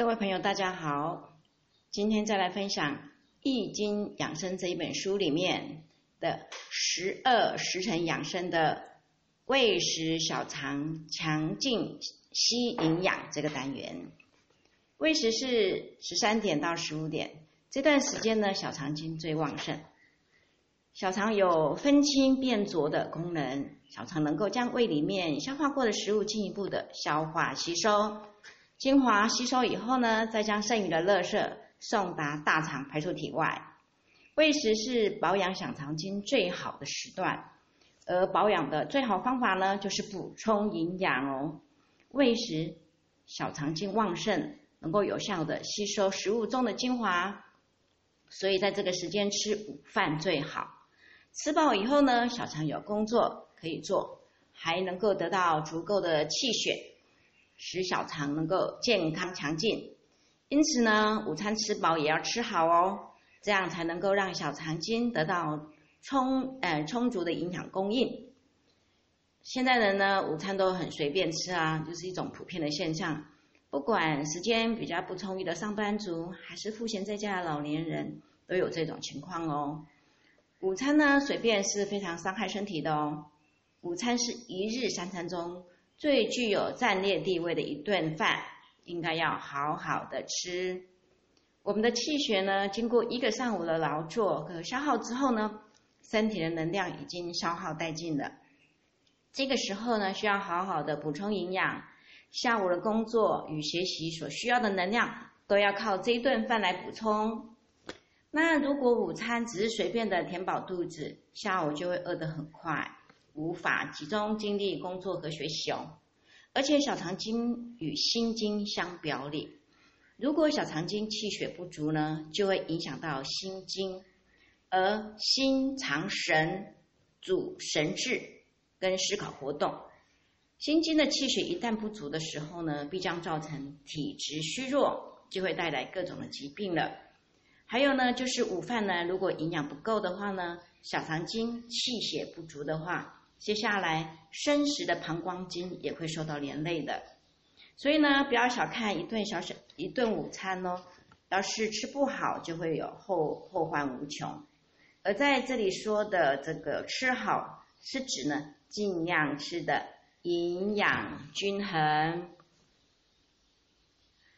各位朋友，大家好，今天再来分享《易经养生》这一本书里面的十二时辰养生的胃食小肠强劲吸营养这个单元。胃食是十三点到十五点这段时间呢，小肠经最旺盛。小肠有分清变浊的功能，小肠能够将胃里面消化过的食物进一步的消化吸收。精华吸收以后呢，再将剩余的垃圾送达大肠排出体外。喂食是保养小肠经最好的时段，而保养的最好方法呢，就是补充营养哦。喂食小肠经旺盛，能够有效的吸收食物中的精华，所以在这个时间吃午饭最好。吃饱以后呢，小肠有工作可以做，还能够得到足够的气血。使小肠能够健康强劲，因此呢，午餐吃饱也要吃好哦，这样才能够让小肠经得到充呃充足的营养供应。现代人呢，午餐都很随便吃啊，就是一种普遍的现象。不管时间比较不充裕的上班族，还是赋闲在家的老年人，都有这种情况哦。午餐呢，随便是非常伤害身体的哦。午餐是一日三餐中。最具有战略地位的一顿饭，应该要好好的吃。我们的气血呢，经过一个上午的劳作和消耗之后呢，身体的能量已经消耗殆尽了。这个时候呢，需要好好的补充营养。下午的工作与学习所需要的能量，都要靠这一顿饭来补充。那如果午餐只是随便的填饱肚子，下午就会饿得很快。无法集中精力工作和学习哦，而且小肠经与心经相表里，如果小肠经气血不足呢，就会影响到心经，而心藏神，主神志跟思考活动。心经的气血一旦不足的时候呢，必将造成体质虚弱，就会带来各种的疾病了。还有呢，就是午饭呢，如果营养不够的话呢，小肠经气血不足的话。接下来，生食的膀胱经也会受到连累的，所以呢，不要小看一顿小小一顿午餐哦，要是吃不好，就会有后后患无穷。而在这里说的这个吃好，是指呢，尽量吃的营养均衡。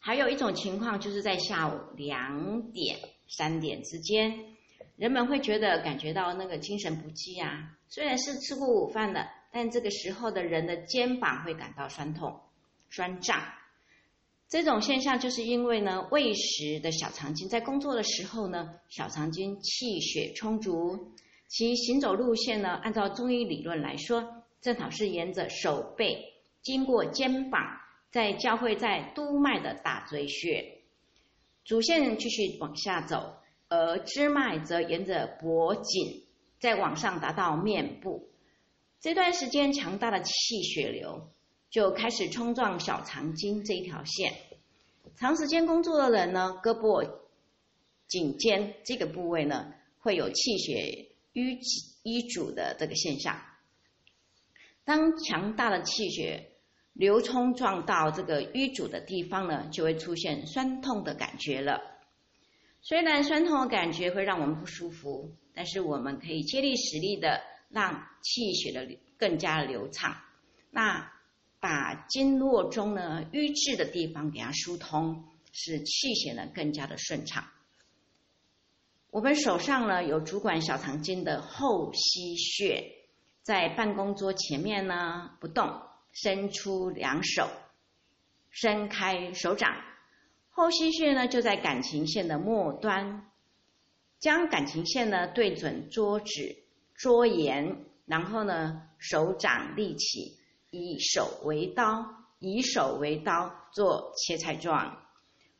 还有一种情况，就是在下午两点、三点之间。人们会觉得感觉到那个精神不济啊，虽然是吃过午饭的，但这个时候的人的肩膀会感到酸痛、酸胀。这种现象就是因为呢，胃食的小肠经在工作的时候呢，小肠经气血充足，其行走路线呢，按照中医理论来说，正好是沿着手背，经过肩膀，再交汇在督脉的大椎穴，主线继续往下走。而支脉则沿着脖颈再往上达到面部，这段时间强大的气血流就开始冲撞小肠经这一条线。长时间工作的人呢，胳膊、颈肩这个部位呢，会有气血淤淤阻的这个现象。当强大的气血流冲撞到这个淤阻的地方呢，就会出现酸痛的感觉了。虽然酸痛的感觉会让我们不舒服，但是我们可以借力使力的让气血的更加流畅，那把经络中呢瘀滞的地方给它疏通，使气血呢更加的顺畅。我们手上呢有主管小肠经的后溪穴，在办公桌前面呢不动，伸出两手，伸开手掌。后溪穴呢，就在感情线的末端，将感情线呢对准桌子桌沿，然后呢手掌立起，以手为刀，以手为刀做切菜状。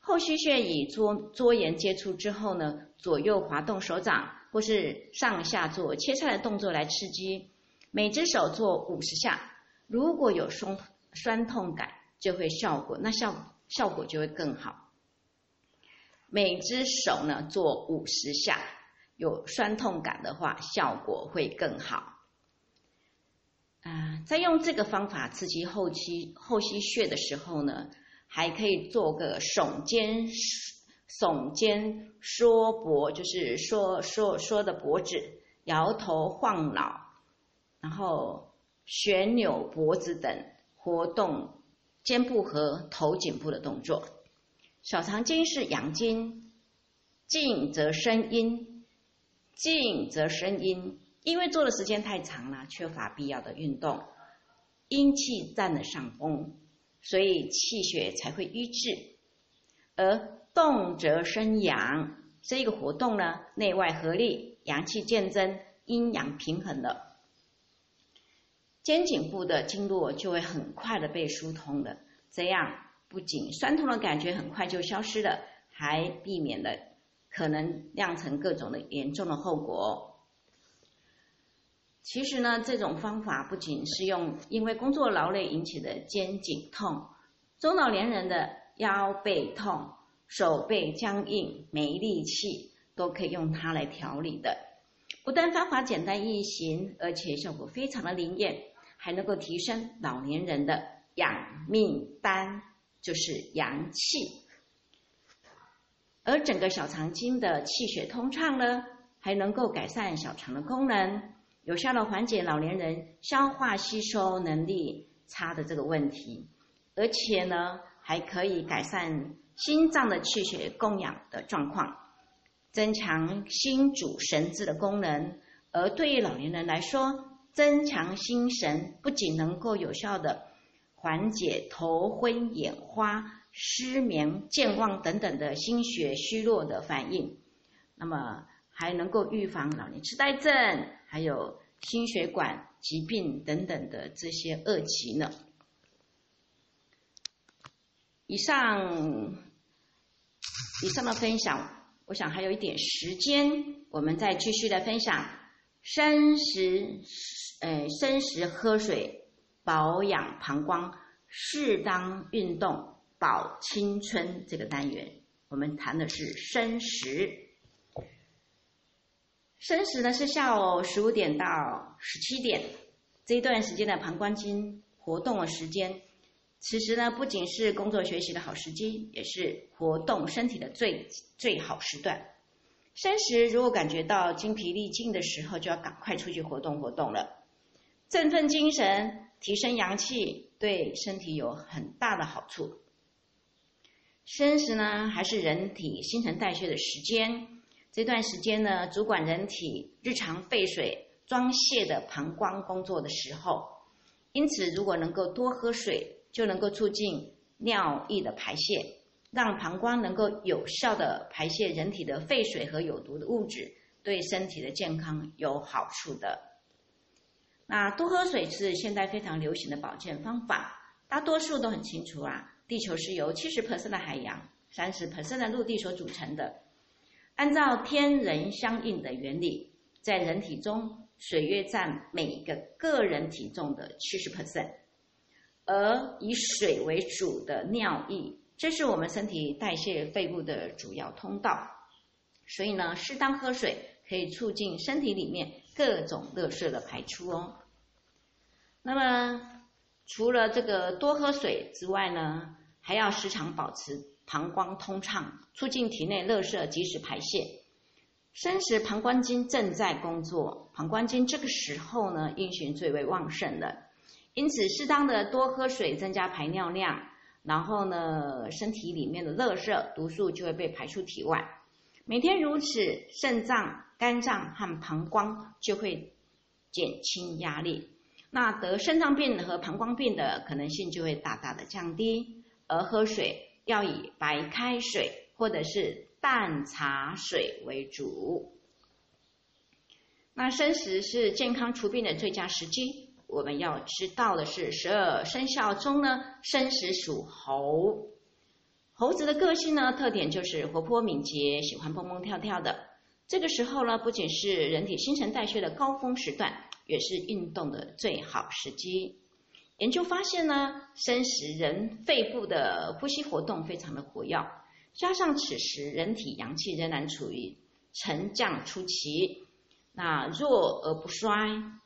后溪穴与桌桌沿接触之后呢，左右滑动手掌或是上下做切菜的动作来刺激，每只手做五十下，如果有酸酸痛感，就会效果那效效果就会更好。每只手呢做五十下，有酸痛感的话，效果会更好。啊，在用这个方法刺激后期后溪穴的时候呢，还可以做个耸肩耸肩缩脖，就是缩缩缩的脖子，摇头晃脑，然后旋扭脖子等活动肩部和头颈部的动作。小肠经是阳经，静则生阴，静则生阴。因为做的时间太长了，缺乏必要的运动，阴气占了上风，所以气血才会瘀滞。而动则生阳，这个活动呢，内外合力，阳气渐增，阴阳平衡了，肩颈部的经络就会很快的被疏通了。这样不仅酸痛的感觉很快就消失了，还避免了可能酿成各种的严重的后果。其实呢，这种方法不仅是用因为工作劳累引起的肩颈痛，中老年人的腰背痛、手背僵硬、没力气，都可以用它来调理的。不但方法简单易行，而且效果非常的灵验，还能够提升老年人的养命丹，就是阳气。而整个小肠经的气血通畅呢，还能够改善小肠的功能。有效的缓解老年人消化吸收能力差的这个问题，而且呢，还可以改善心脏的气血供氧的状况，增强心主神志的功能。而对于老年人来说，增强心神不仅能够有效的缓解头昏眼花、失眠、健忘等等的心血虚弱的反应，那么还能够预防老年痴呆症。还有心血管疾病等等的这些恶疾呢。以上以上的分享，我想还有一点时间，我们再继续的分享生食，呃，生食喝水保养膀胱，适当运动保青春这个单元，我们谈的是生食。生时呢是下午十五点到十七点这一段时间的膀胱经活动的时间，此时呢不仅是工作学习的好时机，也是活动身体的最最好时段。生时如果感觉到精疲力尽的时候，就要赶快出去活动活动了，振奋精神，提升阳气，对身体有很大的好处。生时呢还是人体新陈代谢的时间。这段时间呢，主管人体日常废水装卸的膀胱工作的时候，因此如果能够多喝水，就能够促进尿液的排泄，让膀胱能够有效的排泄人体的废水和有毒的物质，对身体的健康有好处的。那多喝水是现在非常流行的保健方法，大多数都很清楚啊，地球是由七十的海洋、三十的陆地所组成的。按照天人相应的原理，在人体中，水约占每个个人体重的七十 percent，而以水为主的尿液，这是我们身体代谢废物的主要通道。所以呢，适当喝水可以促进身体里面各种垃圾的排出哦。那么，除了这个多喝水之外呢，还要时常保持。膀胱通畅，促进体内垃圾及时排泄。生时膀胱经正在工作，膀胱经这个时候呢，阴循最为旺盛的，因此适当的多喝水，增加排尿量，然后呢，身体里面的垃圾毒素就会被排出体外。每天如此，肾脏、肝脏和膀胱就会减轻压力，那得肾脏病和膀胱病的可能性就会大大的降低。而喝水。要以白开水或者是淡茶水为主。那生时是健康除病的最佳时机。我们要知道的是，十二生肖中呢，生时属猴。猴子的个性呢，特点就是活泼敏捷，喜欢蹦蹦跳跳的。这个时候呢，不仅是人体新陈代谢的高峰时段，也是运动的最好时机。研究发现呢，生时人肺部的呼吸活动非常的活跃，加上此时人体阳气仍然处于沉降初期，那弱而不衰，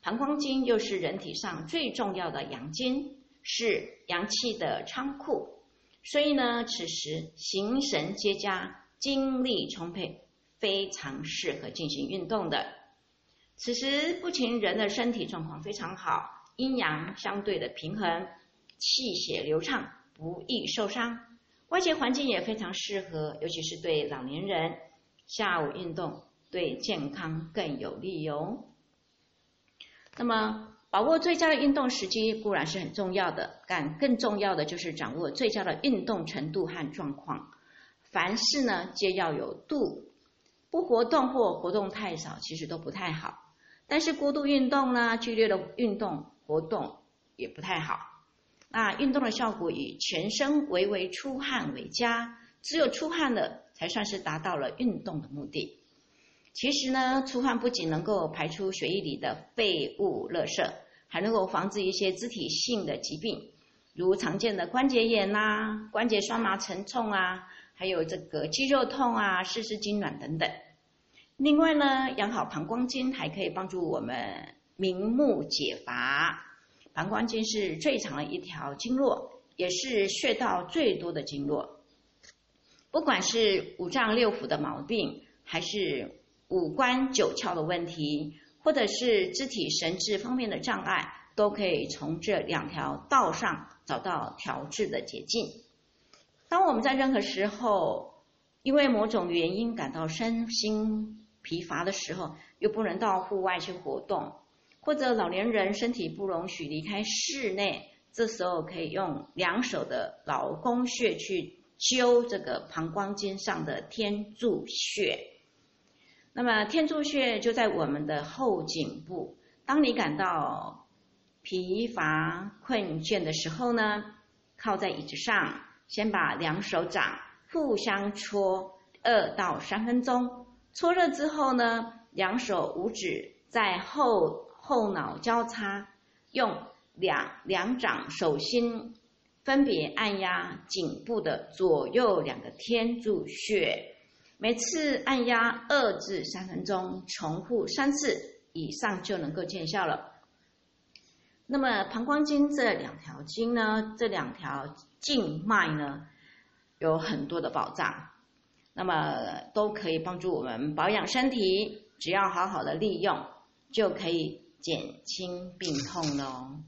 膀胱经又是人体上最重要的阳经，是阳气的仓库，所以呢，此时形神皆佳，精力充沛，非常适合进行运动的。此时不仅人的身体状况非常好，阴阳相对的平衡，气血流畅，不易受伤。外界环境也非常适合，尤其是对老年人，下午运动对健康更有利哟。那么，把握最佳的运动时机固然是很重要的，但更重要的就是掌握最佳的运动程度和状况。凡事呢，皆要有度，不活动或活动太少，其实都不太好。但是过度运动呢，剧烈的运动活动也不太好。那运动的效果以全身微微出汗为佳，只有出汗了，才算是达到了运动的目的。其实呢，出汗不仅能够排出血液里的废物、垃圾，还能够防止一些肢体性的疾病，如常见的关节炎呐、关节酸麻沉痛啊，还有这个肌肉痛啊、四肢痉挛等等。另外呢，养好膀胱经还可以帮助我们明目解乏。膀胱经是最长的一条经络，也是穴道最多的经络。不管是五脏六腑的毛病，还是五官九窍的问题，或者是肢体神志方面的障碍，都可以从这两条道上找到调治的捷径。当我们在任何时候因为某种原因感到身心疲乏的时候，又不能到户外去活动，或者老年人身体不容许离开室内，这时候可以用两手的劳宫穴去灸这个膀胱经上的天柱穴。那么天柱穴就在我们的后颈部。当你感到疲乏困倦的时候呢，靠在椅子上，先把两手掌互相搓二到三分钟。搓热之后呢，两手五指在后后脑交叉，用两两掌手心分别按压颈部的左右两个天柱穴。每次按压二至三分钟，重复三次以上就能够见效了。那么膀胱经这两条经呢，这两条静脉呢，有很多的宝藏，那么都可以帮助我们保养身体。只要好好的利用，就可以减轻病痛喽。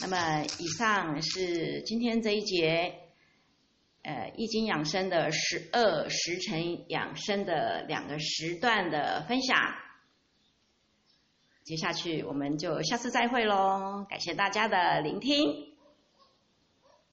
那么以上是今天这一节。呃，易经养生的十二时辰养生的两个时段的分享，接下去我们就下次再会喽，感谢大家的聆听。